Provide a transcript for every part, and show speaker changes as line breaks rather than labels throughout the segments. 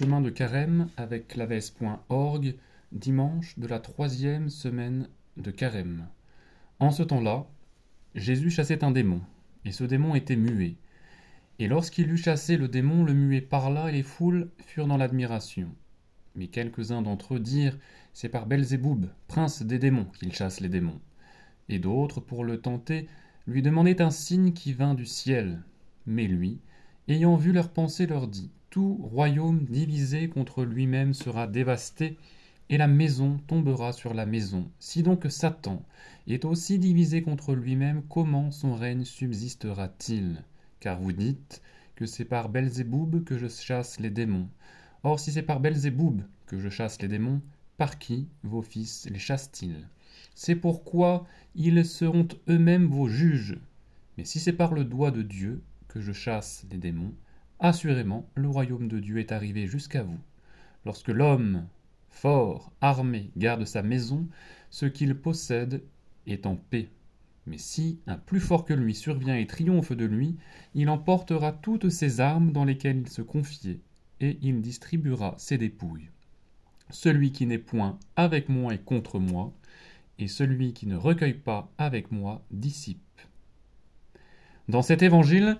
Chemin de Carême avec claves.org, dimanche de la troisième semaine de Carême. En ce temps-là, Jésus chassait un démon, et ce démon était muet. Et lorsqu'il eut chassé le démon, le muet parla, et les foules furent dans l'admiration. Mais quelques-uns d'entre eux dirent C'est par Belzéboub, prince des démons, qu'il chasse les démons. Et d'autres, pour le tenter, lui demandaient un signe qui vint du ciel. Mais lui, ayant vu leurs pensées, leur dit tout royaume divisé contre lui-même sera dévasté, et la maison tombera sur la maison. Si donc Satan est aussi divisé contre lui-même, comment son règne subsistera-t-il? Car vous dites que c'est par Belzéboub que je chasse les démons. Or, si c'est par Belzéboub que je chasse les démons, par qui vos fils les chassent-ils? C'est pourquoi ils seront eux-mêmes vos juges. Mais si c'est par le doigt de Dieu que je chasse les démons, Assurément, le royaume de Dieu est arrivé jusqu'à vous. Lorsque l'homme, fort, armé, garde sa maison, ce qu'il possède est en paix. Mais si un plus fort que lui survient et triomphe de lui, il emportera toutes ses armes dans lesquelles il se confiait, et il distribuera ses dépouilles. Celui qui n'est point avec moi est contre moi, et celui qui ne recueille pas avec moi dissipe. Dans cet évangile,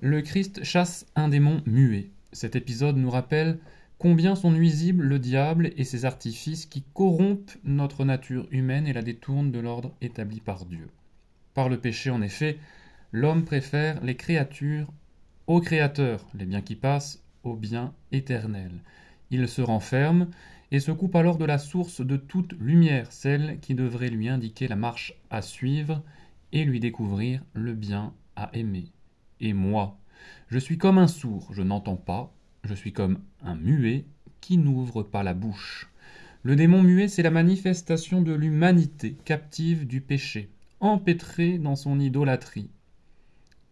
le Christ chasse un démon muet. Cet épisode nous rappelle combien sont nuisibles le diable et ses artifices qui corrompent notre nature humaine et la détournent de l'ordre établi par Dieu. Par le péché, en effet, l'homme préfère les créatures au Créateur, les biens qui passent au bien éternel. Il se renferme et se coupe alors de la source de toute lumière, celle qui devrait lui indiquer la marche à suivre et lui découvrir le bien à aimer et moi. Je suis comme un sourd, je n'entends pas, je suis comme un muet qui n'ouvre pas la bouche. Le démon muet, c'est la manifestation de l'humanité captive du péché, empêtrée dans son idolâtrie.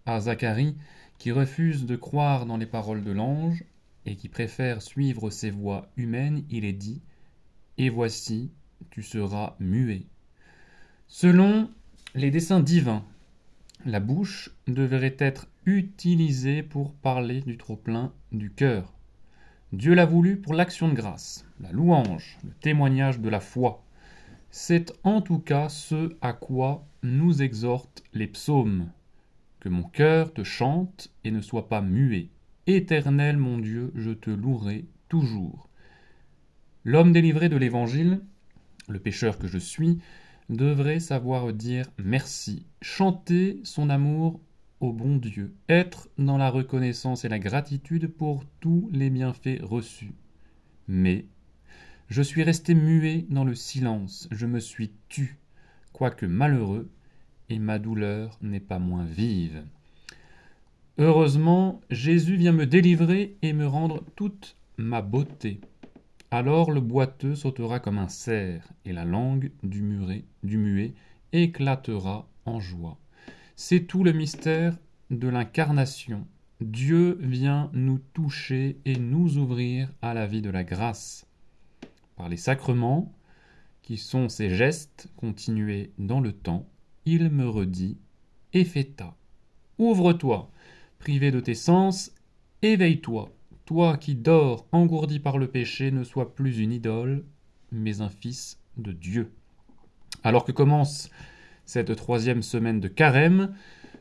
À Zacharie, qui refuse de croire dans les paroles de l'ange et qui préfère suivre ses voies humaines, il est dit Et voici, tu seras muet. Selon les desseins divins, la bouche devrait être utilisée pour parler du trop-plein du cœur. Dieu l'a voulu pour l'action de grâce, la louange, le témoignage de la foi. C'est en tout cas ce à quoi nous exhortent les psaumes. Que mon cœur te chante et ne soit pas muet. Éternel mon Dieu, je te louerai toujours. L'homme délivré de l'Évangile, le pécheur que je suis, devrait savoir dire merci, chanter son amour au bon Dieu, être dans la reconnaissance et la gratitude pour tous les bienfaits reçus. Mais je suis resté muet dans le silence, je me suis tu, quoique malheureux, et ma douleur n'est pas moins vive. Heureusement, Jésus vient me délivrer et me rendre toute ma beauté. Alors le boiteux sautera comme un cerf, et la langue du, muet, du muet éclatera en joie. C'est tout le mystère de l'incarnation. Dieu vient nous toucher et nous ouvrir à la vie de la grâce. Par les sacrements, qui sont ces gestes continués dans le temps, il me redit Epheta, ouvre-toi, privé de tes sens, éveille-toi, toi qui dors engourdi par le péché, ne sois plus une idole, mais un fils de Dieu. Alors que commence cette troisième semaine de carême,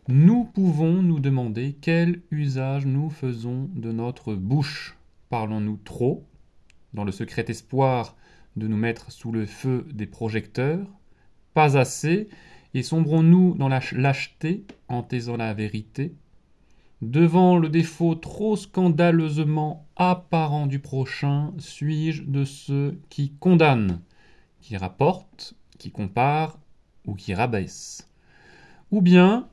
nous pouvons nous demander quel usage nous faisons de notre bouche. Parlons-nous trop, dans le secret espoir de nous mettre sous le feu des projecteurs? Pas assez, et sombrons-nous dans la lâcheté en taisant la vérité? Devant le défaut trop scandaleusement apparent du prochain, suis-je de ceux qui condamnent, qui rapportent, qui comparent ou qui rabaissent? Ou bien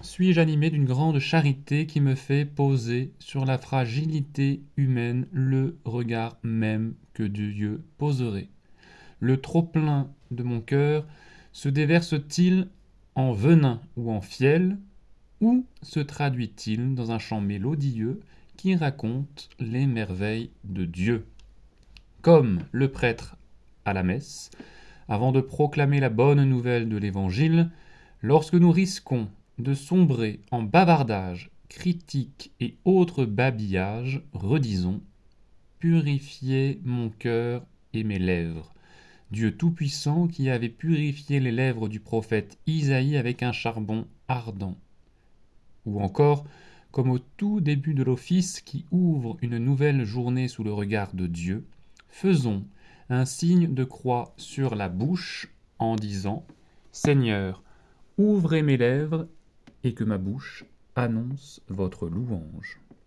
suis-je animé d'une grande charité qui me fait poser sur la fragilité humaine le regard même que Dieu poserait? Le trop-plein de mon cœur se déverse-t-il en venin ou en fiel? Où se traduit-il dans un chant mélodieux qui raconte les merveilles de Dieu? Comme le prêtre à la messe, avant de proclamer la bonne nouvelle de l'Évangile, lorsque nous risquons de sombrer en bavardage, critique et autres babillages, redisons purifié mon cœur et mes lèvres. Dieu Tout-Puissant qui avait purifié les lèvres du prophète Isaïe avec un charbon ardent. Ou encore, comme au tout début de l'office qui ouvre une nouvelle journée sous le regard de Dieu, faisons un signe de croix sur la bouche en disant Seigneur, ouvrez mes lèvres et que ma bouche annonce votre louange.